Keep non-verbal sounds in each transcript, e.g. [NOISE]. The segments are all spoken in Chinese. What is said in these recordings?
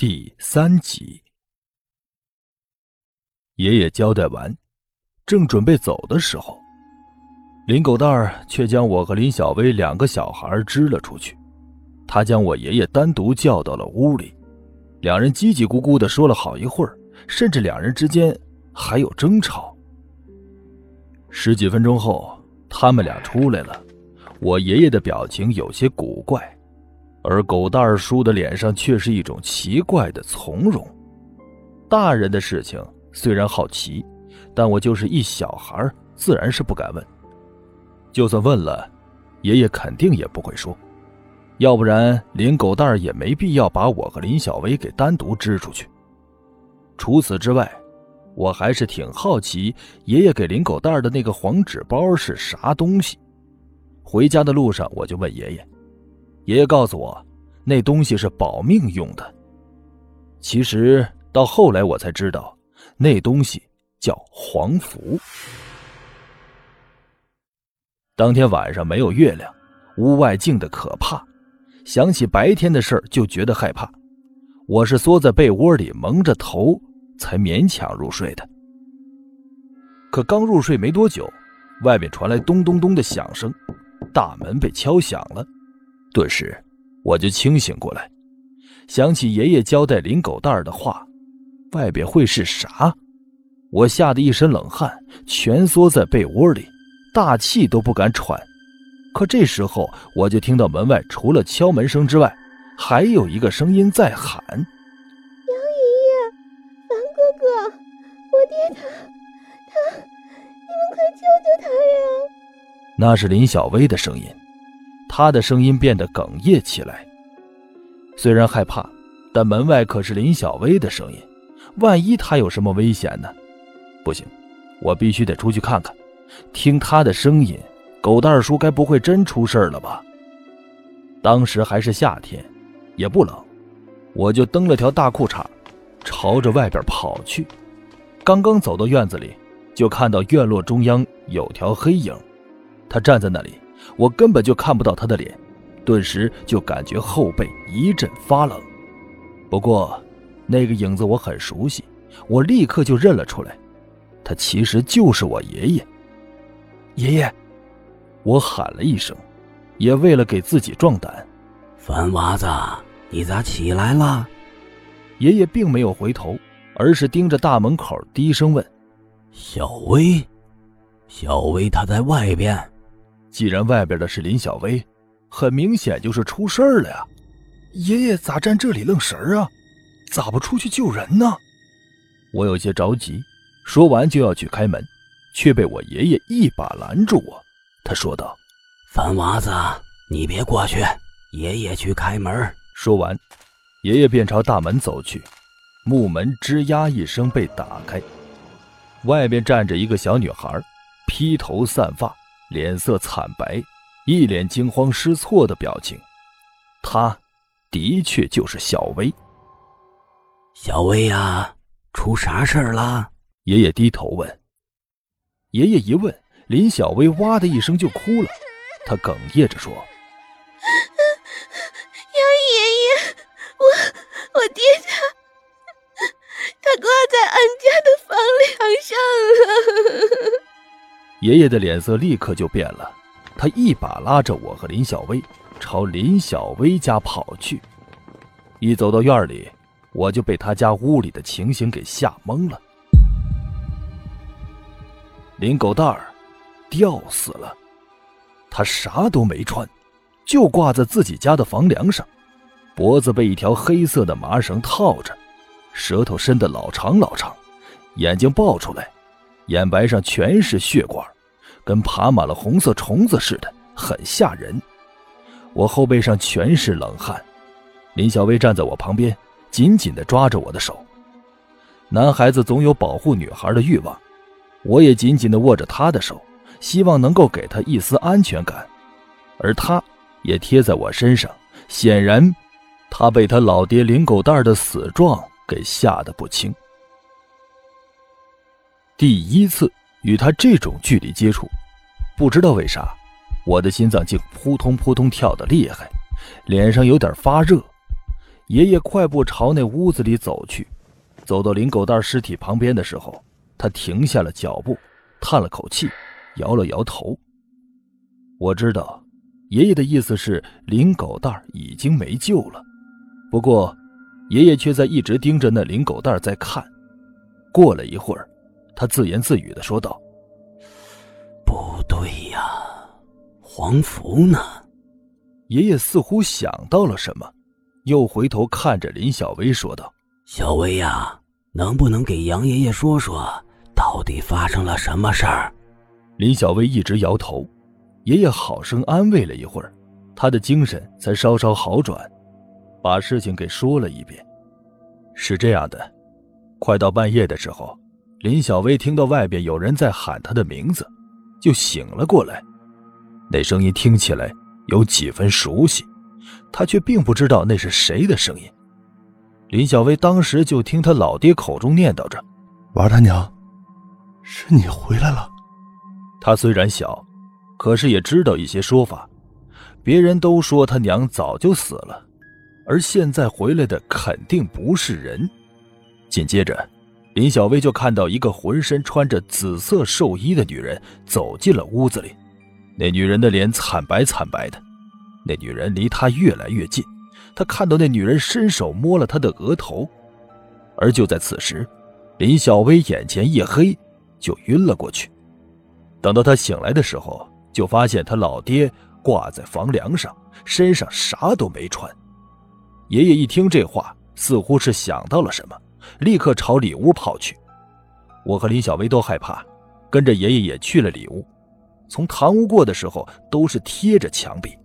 第三集，爷爷交代完，正准备走的时候，林狗蛋儿却将我和林小薇两个小孩支了出去。他将我爷爷单独叫到了屋里，两人叽叽咕咕的说了好一会儿，甚至两人之间还有争吵。十几分钟后，他们俩出来了，我爷爷的表情有些古怪。而狗蛋儿叔的脸上却是一种奇怪的从容。大人的事情虽然好奇，但我就是一小孩，自然是不敢问。就算问了，爷爷肯定也不会说。要不然林狗蛋儿也没必要把我和林小薇给单独支出去。除此之外，我还是挺好奇爷爷给林狗蛋儿的那个黄纸包是啥东西。回家的路上，我就问爷爷。爷爷告诉我，那东西是保命用的。其实到后来我才知道，那东西叫黄符。当天晚上没有月亮，屋外静得可怕。想起白天的事就觉得害怕。我是缩在被窝里蒙着头才勉强入睡的。可刚入睡没多久，外面传来咚咚咚的响声，大门被敲响了。顿时，我就清醒过来，想起爷爷交代林狗蛋儿的话，外边会是啥？我吓得一身冷汗，蜷缩在被窝里，大气都不敢喘。可这时候，我就听到门外除了敲门声之外，还有一个声音在喊：“杨爷爷，樊哥哥，我爹他，他，你们快救救他呀！”那是林小薇的声音。他的声音变得哽咽起来。虽然害怕，但门外可是林小薇的声音，万一他有什么危险呢？不行，我必须得出去看看，听他的声音，狗蛋叔该不会真出事了吧？当时还是夏天，也不冷，我就蹬了条大裤衩，朝着外边跑去。刚刚走到院子里，就看到院落中央有条黑影，他站在那里。我根本就看不到他的脸，顿时就感觉后背一阵发冷。不过，那个影子我很熟悉，我立刻就认了出来，他其实就是我爷爷。爷爷，我喊了一声，也为了给自己壮胆。樊娃子，你咋起来了？爷爷并没有回头，而是盯着大门口，低声问：“小薇，小薇，她在外边。”既然外边的是林小薇，很明显就是出事儿了呀！爷爷咋站这里愣神儿啊？咋不出去救人呢？我有些着急，说完就要去开门，却被我爷爷一把拦住我。他说道：“樊娃子，你别过去，爷爷去开门。”说完，爷爷便朝大门走去，木门吱呀一声被打开，外边站着一个小女孩，披头散发。脸色惨白，一脸惊慌失措的表情。他，的确就是小薇。小薇呀，出啥事儿了？爷爷低头问。爷爷一问，林小薇哇的一声就哭了。他哽咽着说：“杨爷爷，我我爹他，他挂在俺家的房梁上了。”爷爷的脸色立刻就变了，他一把拉着我和林小薇，朝林小薇家跑去。一走到院里，我就被他家屋里的情形给吓懵了。林狗蛋儿吊死了，他啥都没穿，就挂在自己家的房梁上，脖子被一条黑色的麻绳套着，舌头伸得老长老长，眼睛爆出来。眼白上全是血管，跟爬满了红色虫子似的，很吓人。我后背上全是冷汗。林小薇站在我旁边，紧紧地抓着我的手。男孩子总有保护女孩的欲望，我也紧紧地握着她的手，希望能够给她一丝安全感。而她也贴在我身上，显然，她被她老爹林狗蛋的死状给吓得不轻。第一次与他这种距离接触，不知道为啥，我的心脏竟扑通扑通跳得厉害，脸上有点发热。爷爷快步朝那屋子里走去，走到林狗蛋尸体旁边的时候，他停下了脚步，叹了口气，摇了摇头。我知道，爷爷的意思是林狗蛋已经没救了，不过，爷爷却在一直盯着那林狗蛋在看。过了一会儿，他自言自语的说道：“不对呀，黄福呢？”爷爷似乎想到了什么，又回头看着林小薇说道：“小薇呀，能不能给杨爷爷说说，到底发生了什么事儿？”林小薇一直摇头。爷爷好生安慰了一会儿，他的精神才稍稍好转，把事情给说了一遍。是这样的。快到半夜的时候，林小薇听到外边有人在喊她的名字，就醒了过来。那声音听起来有几分熟悉，她却并不知道那是谁的声音。林小薇当时就听她老爹口中念叨着：“娃他娘，是你回来了。”他虽然小，可是也知道一些说法。别人都说他娘早就死了，而现在回来的肯定不是人。紧接着，林小薇就看到一个浑身穿着紫色寿衣的女人走进了屋子里。那女人的脸惨白惨白的，那女人离她越来越近，她看到那女人伸手摸了她的额头。而就在此时，林小薇眼前一黑，就晕了过去。等到她醒来的时候，就发现她老爹挂在房梁上，身上啥都没穿。爷爷一听这话，似乎是想到了什么。立刻朝里屋跑去，我和林小薇都害怕，跟着爷爷也去了里屋。从堂屋过的时候，都是贴着墙壁。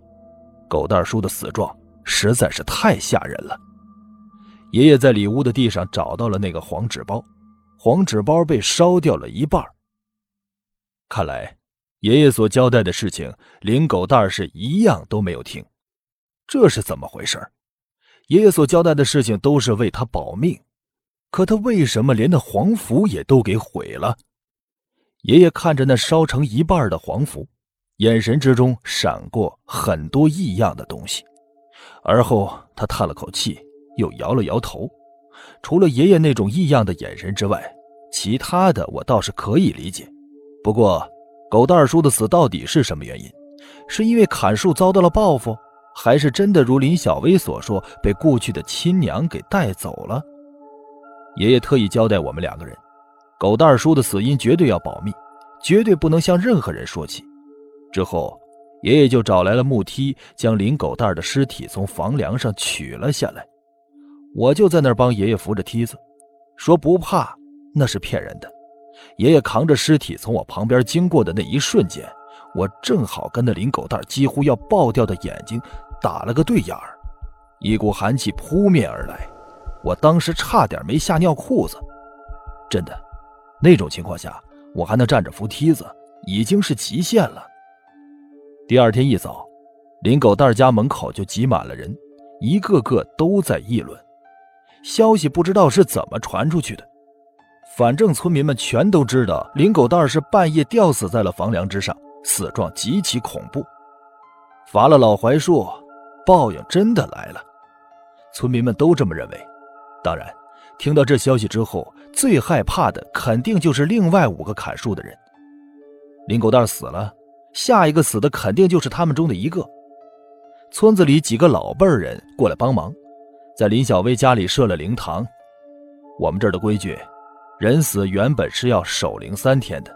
狗蛋叔的死状实在是太吓人了。爷爷在里屋的地上找到了那个黄纸包，黄纸包被烧掉了一半。看来，爷爷所交代的事情，林狗蛋是一样都没有听。这是怎么回事？爷爷所交代的事情都是为他保命。可他为什么连那黄符也都给毁了？爷爷看着那烧成一半的黄符，眼神之中闪过很多异样的东西，而后他叹了口气，又摇了摇头。除了爷爷那种异样的眼神之外，其他的我倒是可以理解。不过，狗蛋叔的死到底是什么原因？是因为砍树遭到了报复，还是真的如林小薇所说，被故去的亲娘给带走了？爷爷特意交代我们两个人，狗蛋叔的死因绝对要保密，绝对不能向任何人说起。之后，爷爷就找来了木梯，将林狗蛋的尸体从房梁上取了下来。我就在那儿帮爷爷扶着梯子，说不怕，那是骗人的。爷爷扛着尸体从我旁边经过的那一瞬间，我正好跟那林狗蛋几乎要爆掉的眼睛打了个对眼儿，一股寒气扑面而来。我当时差点没吓尿裤子，真的，那种情况下我还能站着扶梯子，已经是极限了。第二天一早，林狗蛋家门口就挤满了人，一个个都在议论。消息不知道是怎么传出去的，反正村民们全都知道林狗蛋是半夜吊死在了房梁之上，死状极其恐怖。伐了老槐树，报应真的来了，村民们都这么认为。当然，听到这消息之后，最害怕的肯定就是另外五个砍树的人。林狗蛋死了，下一个死的肯定就是他们中的一个。村子里几个老辈人过来帮忙，在林小薇家里设了灵堂。我们这儿的规矩，人死原本是要守灵三天的，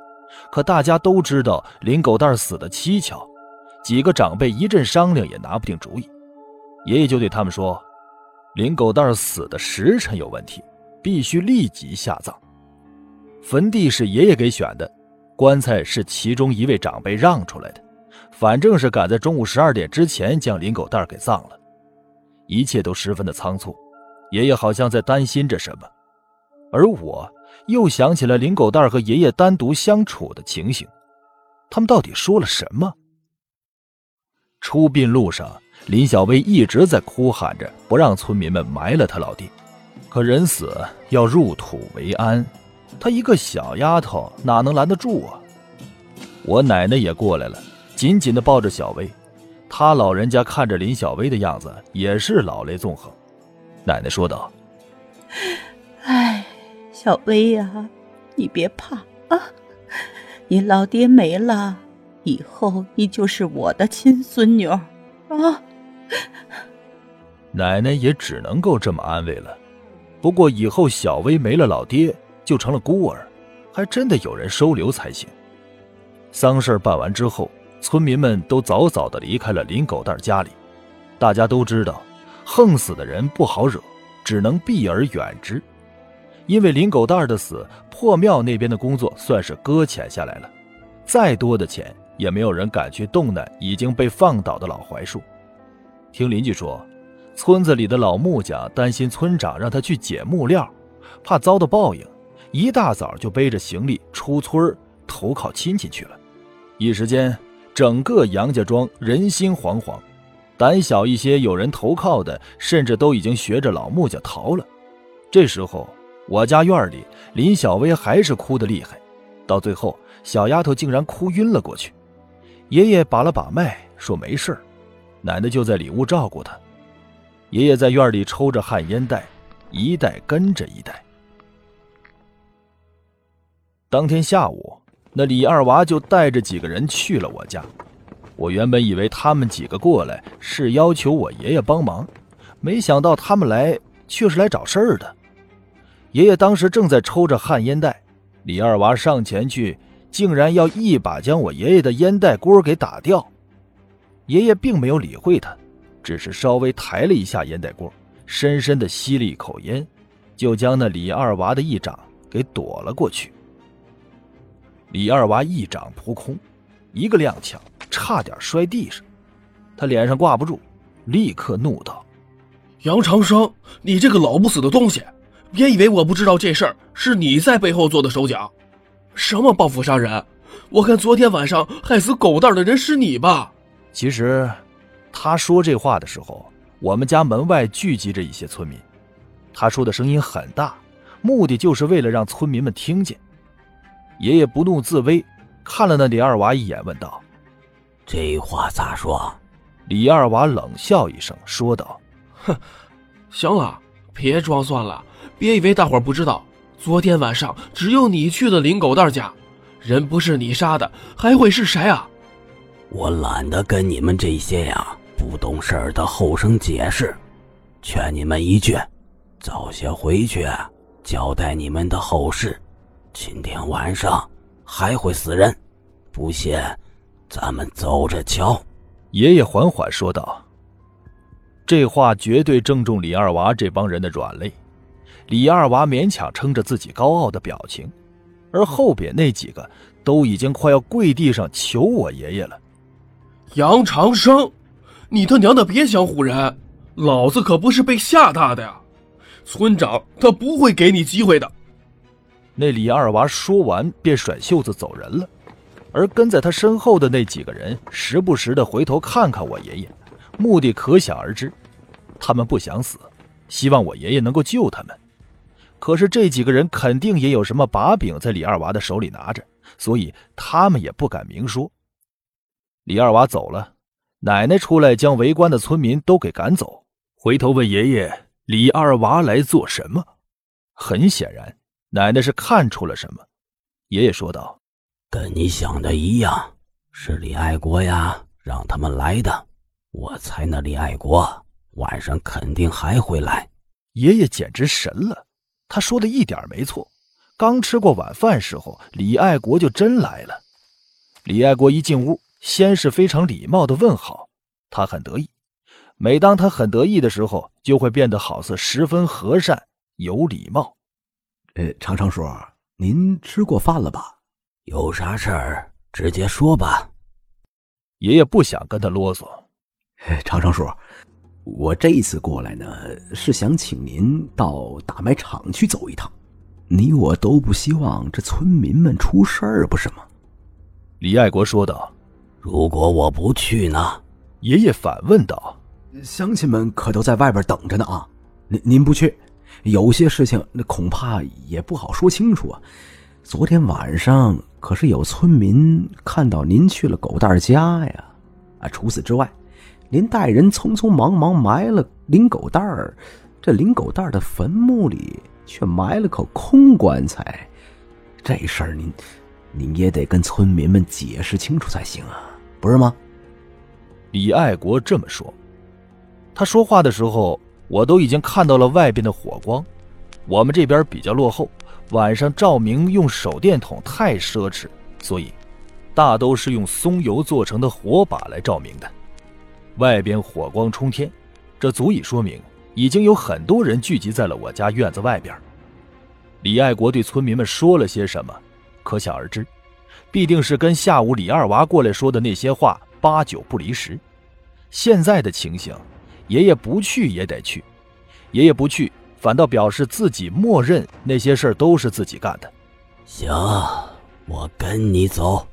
可大家都知道林狗蛋死的蹊跷，几个长辈一阵商量也拿不定主意。爷爷就对他们说。林狗蛋死的时辰有问题，必须立即下葬。坟地是爷爷给选的，棺材是其中一位长辈让出来的。反正是赶在中午十二点之前将林狗蛋给葬了，一切都十分的仓促。爷爷好像在担心着什么，而我又想起了林狗蛋和爷爷单独相处的情形，他们到底说了什么？出殡路上。林小薇一直在哭喊着，不让村民们埋了他老爹。可人死要入土为安，她一个小丫头哪能拦得住啊？我奶奶也过来了，紧紧地抱着小薇。她老人家看着林小薇的样子，也是老泪纵横。奶奶说道：“哎，小薇呀，你别怕啊，你老爹没了，以后你就是我的亲孙女啊。” [LAUGHS] 奶奶也只能够这么安慰了。不过以后小薇没了老爹，就成了孤儿，还真的有人收留才行。丧事办完之后，村民们都早早的离开了林狗蛋家里。大家都知道，横死的人不好惹，只能避而远之。因为林狗蛋的死，破庙那边的工作算是搁浅下来了，再多的钱也没有人敢去动那已经被放倒的老槐树。听邻居说。村子里的老木匠担心村长让他去捡木料，怕遭到报应，一大早就背着行李出村投靠亲戚去了。一时间，整个杨家庄人心惶惶，胆小一些有人投靠的，甚至都已经学着老木匠逃了。这时候，我家院里林小薇还是哭得厉害，到最后，小丫头竟然哭晕了过去。爷爷把了把脉，说没事奶奶就在里屋照顾他。爷爷在院里抽着旱烟袋，一袋跟着一袋。当天下午，那李二娃就带着几个人去了我家。我原本以为他们几个过来是要求我爷爷帮忙，没想到他们来却是来找事儿的。爷爷当时正在抽着旱烟袋，李二娃上前去，竟然要一把将我爷爷的烟袋锅给打掉。爷爷并没有理会他。只是稍微抬了一下烟袋锅，深深的吸了一口烟，就将那李二娃的一掌给躲了过去。李二娃一掌扑空，一个踉跄，差点摔地上。他脸上挂不住，立刻怒道：“杨长生，你这个老不死的东西，别以为我不知道这事儿是你在背后做的手脚。什么报复杀人？我看昨天晚上害死狗蛋的人是你吧？其实……”他说这话的时候，我们家门外聚集着一些村民。他说的声音很大，目的就是为了让村民们听见。爷爷不怒自威，看了那李二娃一眼，问道：“这话咋说？”李二娃冷笑一声，说道：“哼，行了，别装蒜了。别以为大伙不知道，昨天晚上只有你去了林狗蛋家，人不是你杀的，还会是谁啊？”我懒得跟你们这些呀。不懂事儿的后生解释，劝你们一句，早些回去交代你们的后事。今天晚上还会死人，不信咱们走着瞧。爷爷缓缓说道：“这话绝对正中李二娃这帮人的软肋。”李二娃勉强撑着自己高傲的表情，而后边那几个都已经快要跪地上求我爷爷了。杨长生。你他娘的别想唬人！老子可不是被吓大的呀！村长他不会给你机会的。那李二娃说完便甩袖子走人了，而跟在他身后的那几个人时不时的回头看看我爷爷，目的可想而知。他们不想死，希望我爷爷能够救他们。可是这几个人肯定也有什么把柄在李二娃的手里拿着，所以他们也不敢明说。李二娃走了。奶奶出来将围观的村民都给赶走，回头问爷爷：“李二娃来做什么？”很显然，奶奶是看出了什么。爷爷说道：“跟你想的一样，是李爱国呀，让他们来的。我猜那李爱国晚上肯定还会来。”爷爷简直神了，他说的一点没错。刚吃过晚饭时候，李爱国就真来了。李爱国一进屋。先是非常礼貌的问好，他很得意。每当他很得意的时候，就会变得好似十分和善有礼貌。呃，常常叔，您吃过饭了吧？有啥事儿直接说吧。爷爷不想跟他啰嗦。常常叔，我这一次过来呢，是想请您到大麦场去走一趟。你我都不希望这村民们出事儿，不是吗？李爱国说道。如果我不去呢？爷爷反问道。乡亲们可都在外边等着呢啊！您您不去，有些事情那恐怕也不好说清楚啊。昨天晚上可是有村民看到您去了狗蛋家呀！啊，除此之外，您带人匆匆忙忙埋了林狗蛋儿，这林狗蛋儿的坟墓里却埋了口空棺材，这事儿您您也得跟村民们解释清楚才行啊，不是吗？李爱国这么说。他说话的时候，我都已经看到了外边的火光。我们这边比较落后，晚上照明用手电筒太奢侈，所以大都是用松油做成的火把来照明的。外边火光冲天，这足以说明已经有很多人聚集在了我家院子外边。李爱国对村民们说了些什么，可想而知，必定是跟下午李二娃过来说的那些话八九不离十。现在的情形，爷爷不去也得去，爷爷不去，反倒表示自己默认那些事儿都是自己干的。行，我跟你走。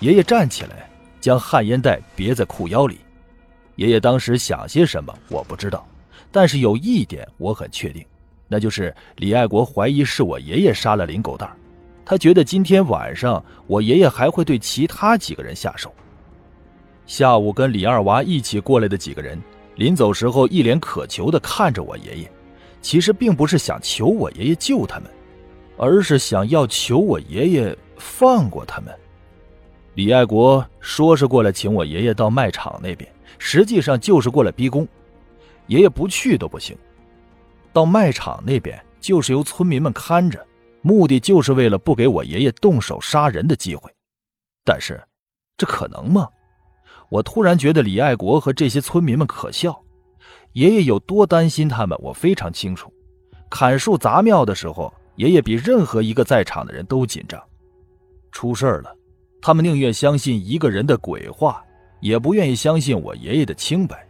爷爷站起来，将旱烟袋别在裤腰里。爷爷当时想些什么，我不知道，但是有一点我很确定，那就是李爱国怀疑是我爷爷杀了林狗蛋他觉得今天晚上我爷爷还会对其他几个人下手。下午跟李二娃一起过来的几个人，临走时候一脸渴求的看着我爷爷，其实并不是想求我爷爷救他们，而是想要求我爷爷放过他们。李爱国说是过来请我爷爷到卖场那边。实际上就是过来逼宫，爷爷不去都不行。到卖场那边就是由村民们看着，目的就是为了不给我爷爷动手杀人的机会。但是，这可能吗？我突然觉得李爱国和这些村民们可笑。爷爷有多担心他们，我非常清楚。砍树砸庙的时候，爷爷比任何一个在场的人都紧张。出事了，他们宁愿相信一个人的鬼话。也不愿意相信我爷爷的清白，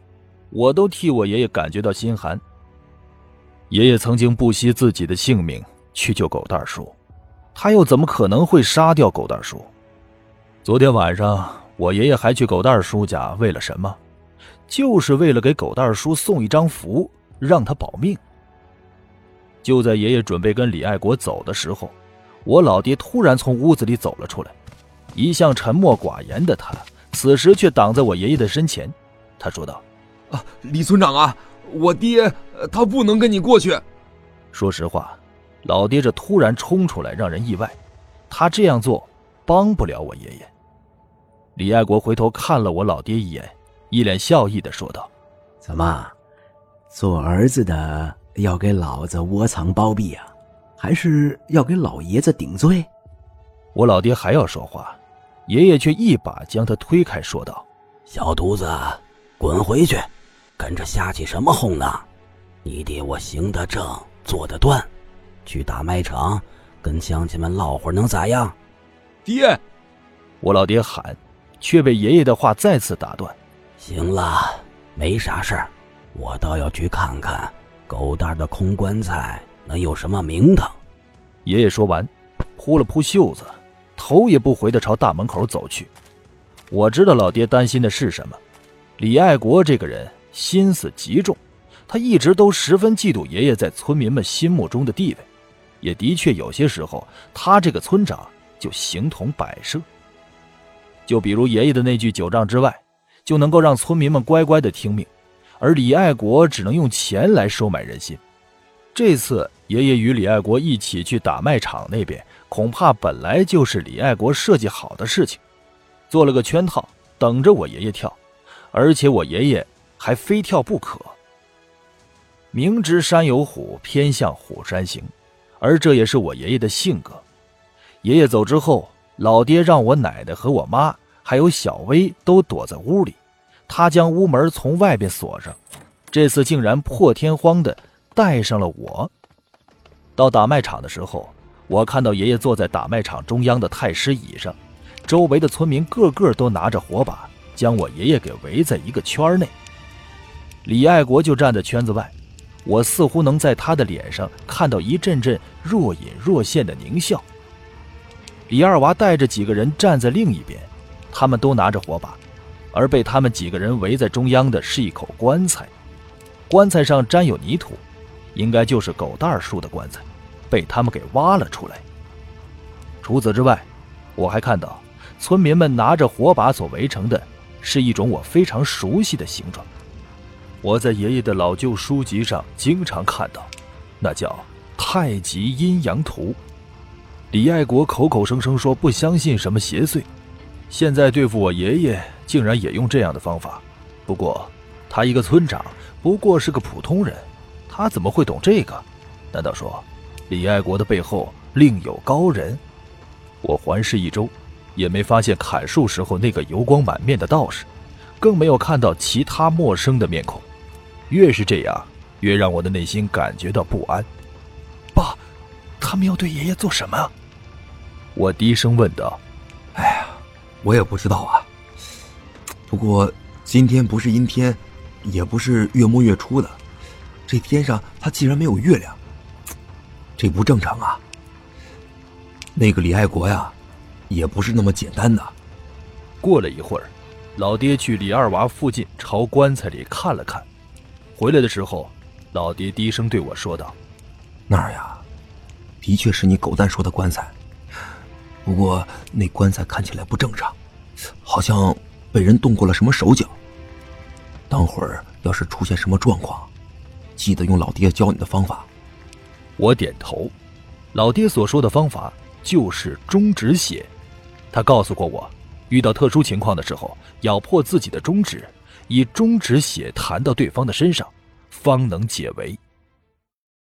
我都替我爷爷感觉到心寒。爷爷曾经不惜自己的性命去救狗蛋叔，他又怎么可能会杀掉狗蛋叔？昨天晚上我爷爷还去狗蛋叔家，为了什么？就是为了给狗蛋叔送一张符，让他保命。就在爷爷准备跟李爱国走的时候，我老爹突然从屋子里走了出来，一向沉默寡言的他。此时却挡在我爷爷的身前，他说道：“啊，李村长啊，我爹他不能跟你过去。”说实话，老爹这突然冲出来让人意外，他这样做帮不了我爷爷。李爱国回头看了我老爹一眼，一脸笑意的说道：“怎么，做儿子的要给老子窝藏包庇啊，还是要给老爷子顶罪？”我老爹还要说话。爷爷却一把将他推开，说道：“小犊子，滚回去，跟着瞎起什么哄呢？你爹我行得正，坐得端，去大卖场跟乡亲们唠会儿，能咋样？”爹，我老爹喊，却被爷爷的话再次打断。行了，没啥事儿，我倒要去看看狗蛋的空棺材能有什么名堂。爷爷说完，扑了扑袖子。头也不回的朝大门口走去。我知道老爹担心的是什么。李爱国这个人心思极重，他一直都十分嫉妒爷爷在村民们心目中的地位，也的确有些时候他这个村长就形同摆设。就比如爷爷的那句“九丈之外”，就能够让村民们乖乖的听命，而李爱国只能用钱来收买人心。这次爷爷与李爱国一起去打卖场那边。恐怕本来就是李爱国设计好的事情，做了个圈套，等着我爷爷跳，而且我爷爷还非跳不可。明知山有虎，偏向虎山行，而这也是我爷爷的性格。爷爷走之后，老爹让我奶奶和我妈还有小薇都躲在屋里，他将屋门从外边锁上，这次竟然破天荒的带上了我。到打卖场的时候。我看到爷爷坐在打卖场中央的太师椅上，周围的村民个个都拿着火把，将我爷爷给围在一个圈内。李爱国就站在圈子外，我似乎能在他的脸上看到一阵阵若隐若现的狞笑。李二娃带着几个人站在另一边，他们都拿着火把，而被他们几个人围在中央的是一口棺材，棺材上沾有泥土，应该就是狗蛋树的棺材。被他们给挖了出来。除此之外，我还看到村民们拿着火把所围成的，是一种我非常熟悉的形状。我在爷爷的老旧书籍上经常看到，那叫《太极阴阳图》。李爱国口口声声说不相信什么邪祟，现在对付我爷爷，竟然也用这样的方法。不过，他一个村长，不过是个普通人，他怎么会懂这个？难道说，李爱国的背后另有高人？我环视一周，也没发现砍树时候那个油光满面的道士，更没有看到其他陌生的面孔。越是这样，越让我的内心感觉到不安。爸，他们要对爷爷做什么？我低声问道。哎呀，我也不知道啊。不过今天不是阴天，也不是月末月初的，这天上它竟然没有月亮，这不正常啊。那个李爱国呀，也不是那么简单的。过了一会儿，老爹去李二娃附近朝棺材里看了看。回来的时候，老爹低声对我说道：“那儿呀，的确是你狗蛋说的棺材，不过那棺材看起来不正常，好像被人动过了什么手脚。等会儿要是出现什么状况，记得用老爹教你的方法。”我点头。老爹所说的方法就是中指血，他告诉过我，遇到特殊情况的时候，咬破自己的中指。以中指血弹到对方的身上，方能解围。